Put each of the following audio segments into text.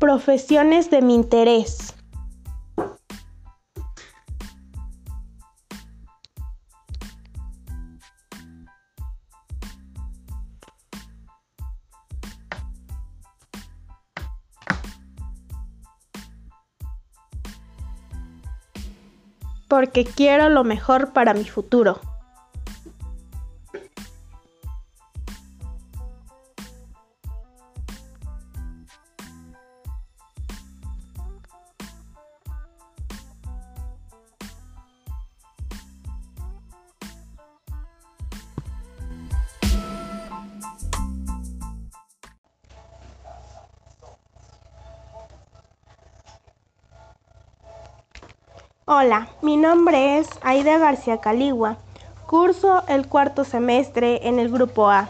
Profesiones de mi interés. Porque quiero lo mejor para mi futuro. Hola, mi nombre es Aida García Caligua. Curso el cuarto semestre en el grupo A.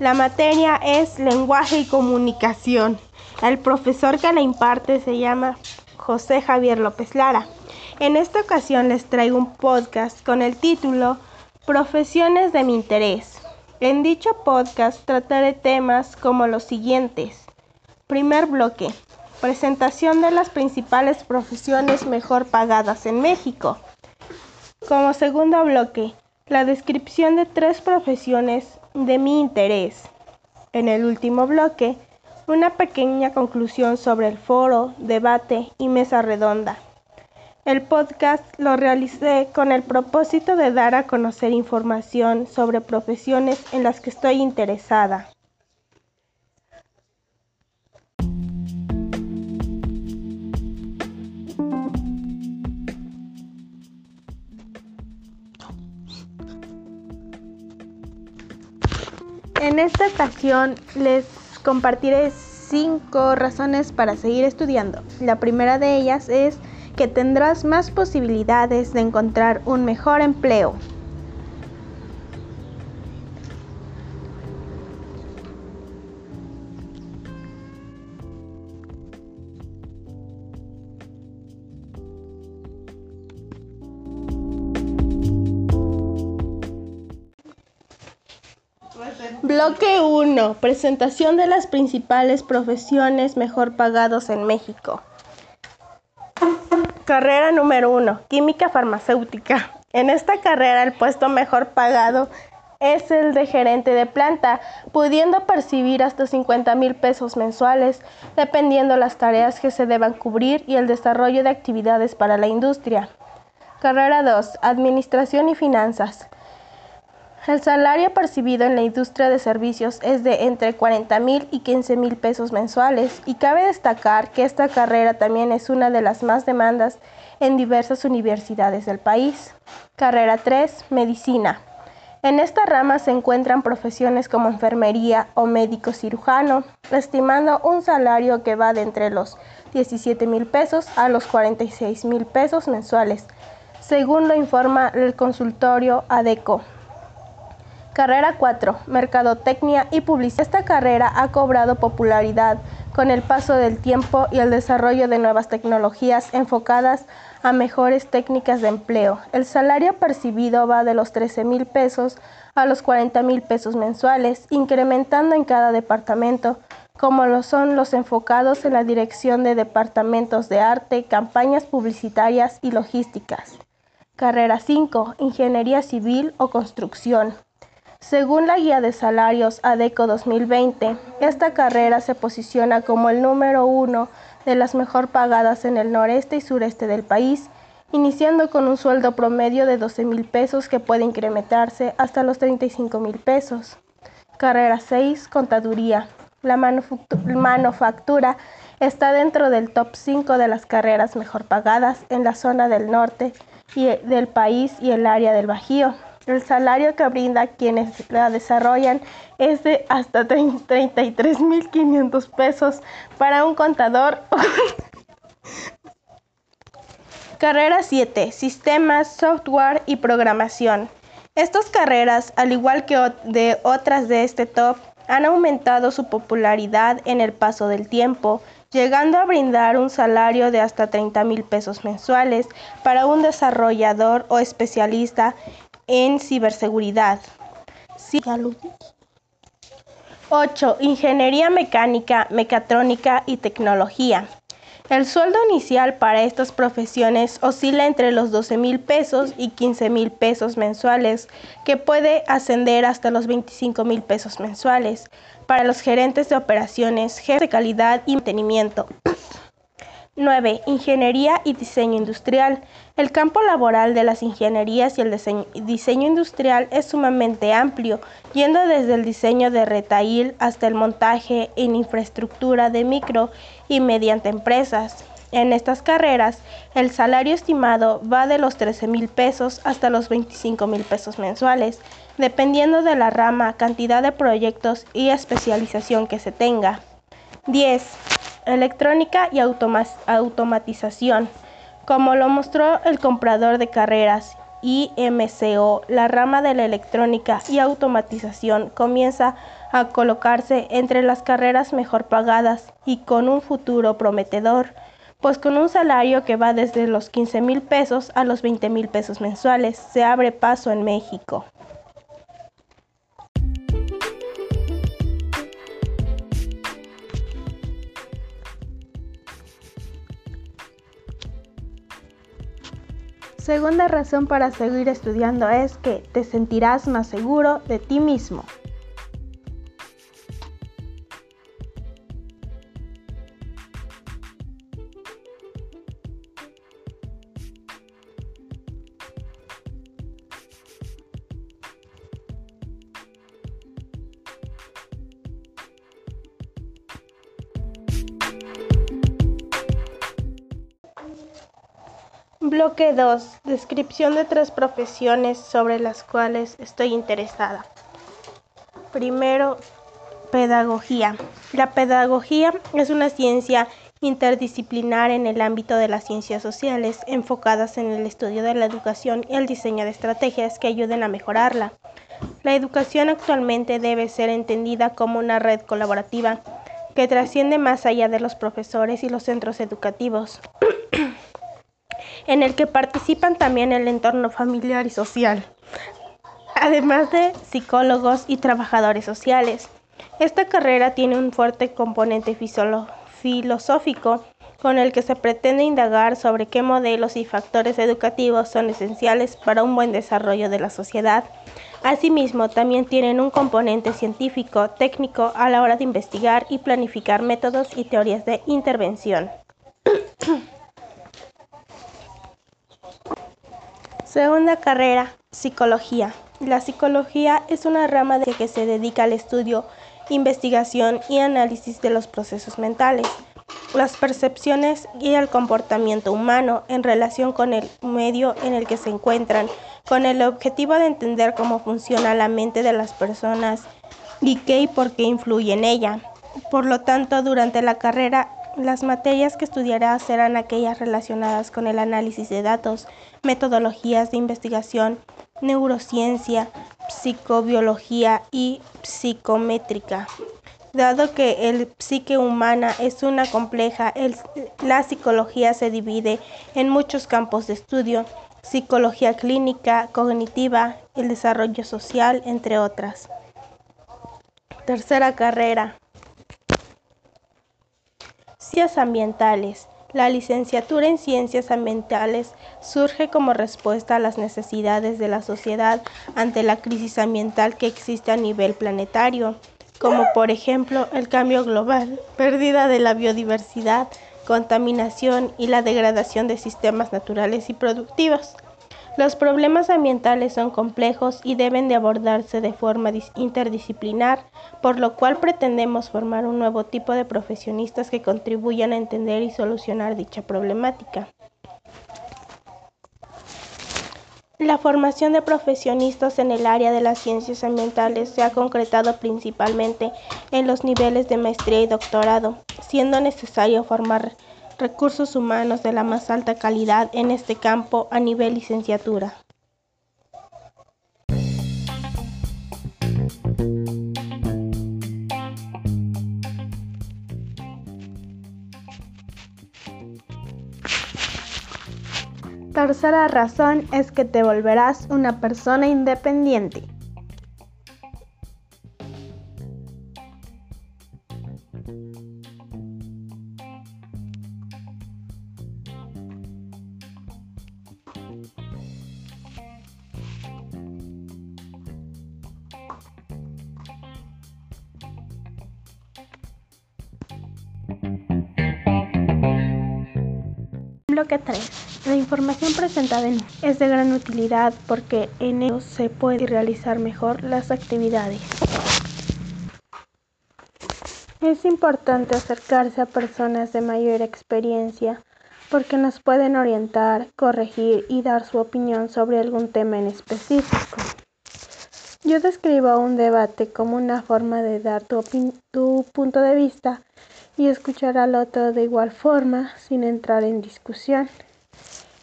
La materia es lenguaje y comunicación. El profesor que la imparte se llama José Javier López Lara. En esta ocasión les traigo un podcast con el título Profesiones de mi interés. En dicho podcast trataré temas como los siguientes. Primer bloque, Presentación de las principales profesiones mejor pagadas en México. Como segundo bloque, la descripción de tres profesiones de mi interés. En el último bloque, una pequeña conclusión sobre el foro, debate y mesa redonda. El podcast lo realicé con el propósito de dar a conocer información sobre profesiones en las que estoy interesada. En esta ocasión les compartiré cinco razones para seguir estudiando. La primera de ellas es que tendrás más posibilidades de encontrar un mejor empleo. Bloque 1. Presentación de las principales profesiones mejor pagados en México. Carrera número 1. Química farmacéutica. En esta carrera el puesto mejor pagado es el de gerente de planta, pudiendo percibir hasta 50 mil pesos mensuales, dependiendo las tareas que se deban cubrir y el desarrollo de actividades para la industria. Carrera 2. Administración y finanzas. El salario percibido en la industria de servicios es de entre 40 mil y 15 mil pesos mensuales y cabe destacar que esta carrera también es una de las más demandas en diversas universidades del país. Carrera 3. Medicina. En esta rama se encuentran profesiones como enfermería o médico cirujano, estimando un salario que va de entre los 17 mil pesos a los 46 mil pesos mensuales, según lo informa el consultorio ADECO. Carrera 4. Mercadotecnia y publicidad. Esta carrera ha cobrado popularidad con el paso del tiempo y el desarrollo de nuevas tecnologías enfocadas a mejores técnicas de empleo. El salario percibido va de los 13 mil pesos a los 40 mil pesos mensuales, incrementando en cada departamento, como lo son los enfocados en la dirección de departamentos de arte, campañas publicitarias y logísticas. Carrera 5. Ingeniería civil o construcción. Según la guía de salarios ADECO 2020, esta carrera se posiciona como el número uno de las mejor pagadas en el noreste y sureste del país, iniciando con un sueldo promedio de 12 mil pesos que puede incrementarse hasta los 35 mil pesos. Carrera 6, Contaduría. La manufactura está dentro del top 5 de las carreras mejor pagadas en la zona del norte y del país y el área del Bajío. El salario que brinda quienes la desarrollan es de hasta 33.500 pesos para un contador. Carrera 7. Sistemas, software y programación. Estas carreras, al igual que de otras de este top, han aumentado su popularidad en el paso del tiempo, llegando a brindar un salario de hasta 30 mil pesos mensuales para un desarrollador o especialista en ciberseguridad. 8. Ingeniería mecánica, mecatrónica y tecnología. El sueldo inicial para estas profesiones oscila entre los 12 mil pesos y 15 mil pesos mensuales, que puede ascender hasta los 25 mil pesos mensuales para los gerentes de operaciones, jefes de calidad y mantenimiento. 9. Ingeniería y diseño industrial. El campo laboral de las ingenierías y el diseño, industrial es sumamente amplio, yendo desde el diseño de retail hasta el montaje en infraestructura de micro y mediante empresas. En estas carreras, el salario estimado va de los 13 mil pesos hasta los 25 mil pesos mensuales, dependiendo de la rama, cantidad de proyectos y especialización que se tenga. 10. Electrónica y automatización. Como lo mostró el comprador de carreras IMCO, la rama de la electrónica y automatización comienza a colocarse entre las carreras mejor pagadas y con un futuro prometedor, pues con un salario que va desde los 15 mil pesos a los 20 mil pesos mensuales se abre paso en México. Segunda razón para seguir estudiando es que te sentirás más seguro de ti mismo. Bloque 2. Descripción de tres profesiones sobre las cuales estoy interesada. Primero, pedagogía. La pedagogía es una ciencia interdisciplinar en el ámbito de las ciencias sociales, enfocadas en el estudio de la educación y el diseño de estrategias que ayuden a mejorarla. La educación actualmente debe ser entendida como una red colaborativa que trasciende más allá de los profesores y los centros educativos en el que participan también el entorno familiar y social, además de psicólogos y trabajadores sociales. Esta carrera tiene un fuerte componente filosófico con el que se pretende indagar sobre qué modelos y factores educativos son esenciales para un buen desarrollo de la sociedad. Asimismo, también tienen un componente científico, técnico a la hora de investigar y planificar métodos y teorías de intervención. Segunda carrera, psicología. La psicología es una rama de que se dedica al estudio, investigación y análisis de los procesos mentales, las percepciones y el comportamiento humano en relación con el medio en el que se encuentran, con el objetivo de entender cómo funciona la mente de las personas y qué y por qué influye en ella. Por lo tanto, durante la carrera las materias que estudiará serán aquellas relacionadas con el análisis de datos, metodologías de investigación, neurociencia, psicobiología y psicométrica. Dado que el psique humana es una compleja, la psicología se divide en muchos campos de estudio, psicología clínica, cognitiva, el desarrollo social, entre otras. Tercera carrera, Ciencias ambientales. La licenciatura en ciencias ambientales surge como respuesta a las necesidades de la sociedad ante la crisis ambiental que existe a nivel planetario, como por ejemplo el cambio global, pérdida de la biodiversidad, contaminación y la degradación de sistemas naturales y productivos. Los problemas ambientales son complejos y deben de abordarse de forma interdisciplinar, por lo cual pretendemos formar un nuevo tipo de profesionistas que contribuyan a entender y solucionar dicha problemática. La formación de profesionistas en el área de las ciencias ambientales se ha concretado principalmente en los niveles de maestría y doctorado, siendo necesario formar recursos humanos de la más alta calidad en este campo a nivel licenciatura. Tercera razón es que te volverás una persona independiente. Bloque 3. La información presentada en es de gran utilidad porque en ello se puede realizar mejor las actividades. Es importante acercarse a personas de mayor experiencia porque nos pueden orientar, corregir y dar su opinión sobre algún tema en específico. Yo describo un debate como una forma de dar tu, tu, punto de vista y escuchar al otro de igual forma sin entrar en discusión.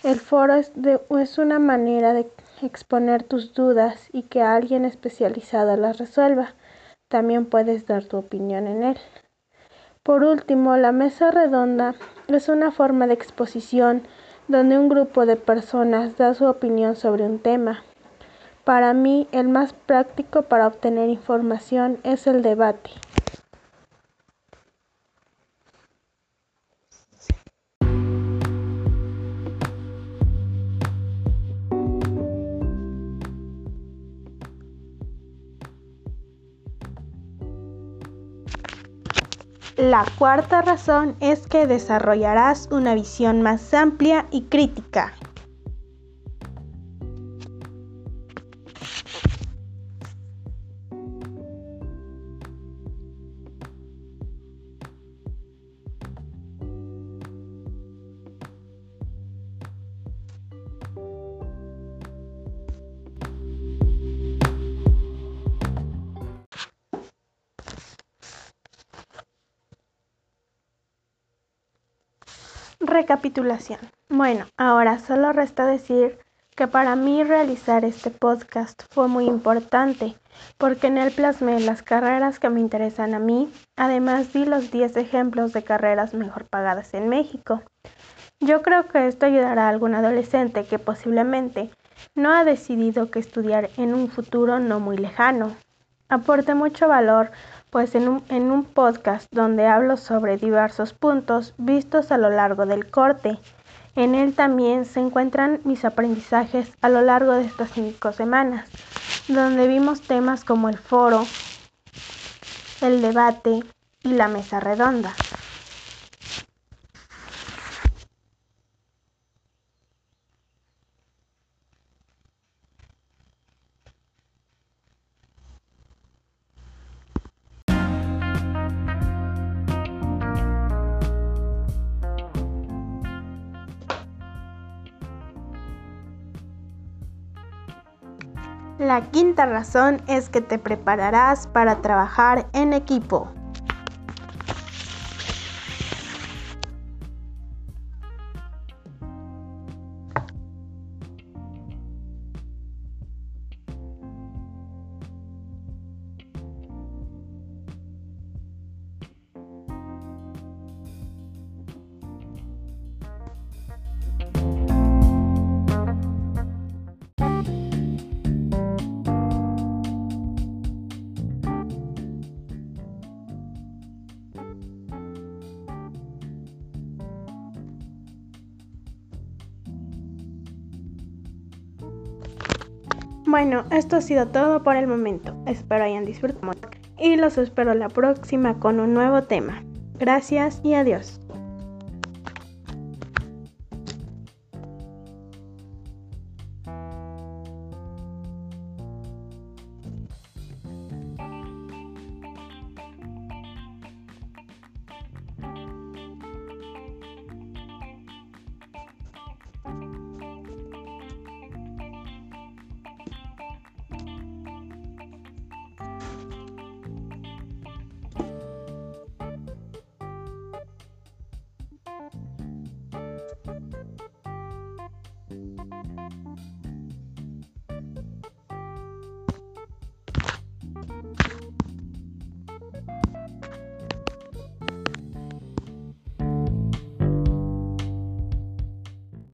El foro es, es una manera de exponer tus dudas y que alguien especializado las resuelva. También puedes dar tu opinión en él. Por último, la mesa redonda es una forma de exposición donde un grupo de personas da su opinión sobre un tema. Para mí, el más práctico para obtener información es el debate. La cuarta razón es que desarrollarás una visión más amplia y crítica. Recapitulación. Bueno, ahora solo resta decir que para mí realizar este podcast fue muy importante porque en él plasmé las carreras que me interesan a mí, además di los 10 ejemplos de carreras mejor pagadas en México. Yo creo que esto ayudará a algún adolescente que posiblemente no ha decidido qué estudiar en un futuro no muy lejano. Aporte mucho valor pues en un, en un podcast donde hablo sobre diversos puntos vistos a lo largo del corte. En él también se encuentran mis aprendizajes a lo largo de estas cinco semanas, donde vimos temas como el foro, el debate y la mesa redonda. La quinta razón es que te prepararás para trabajar en equipo. Bueno, esto ha sido todo por el momento. Espero hayan disfrutado y los espero la próxima con un nuevo tema. Gracias y adiós.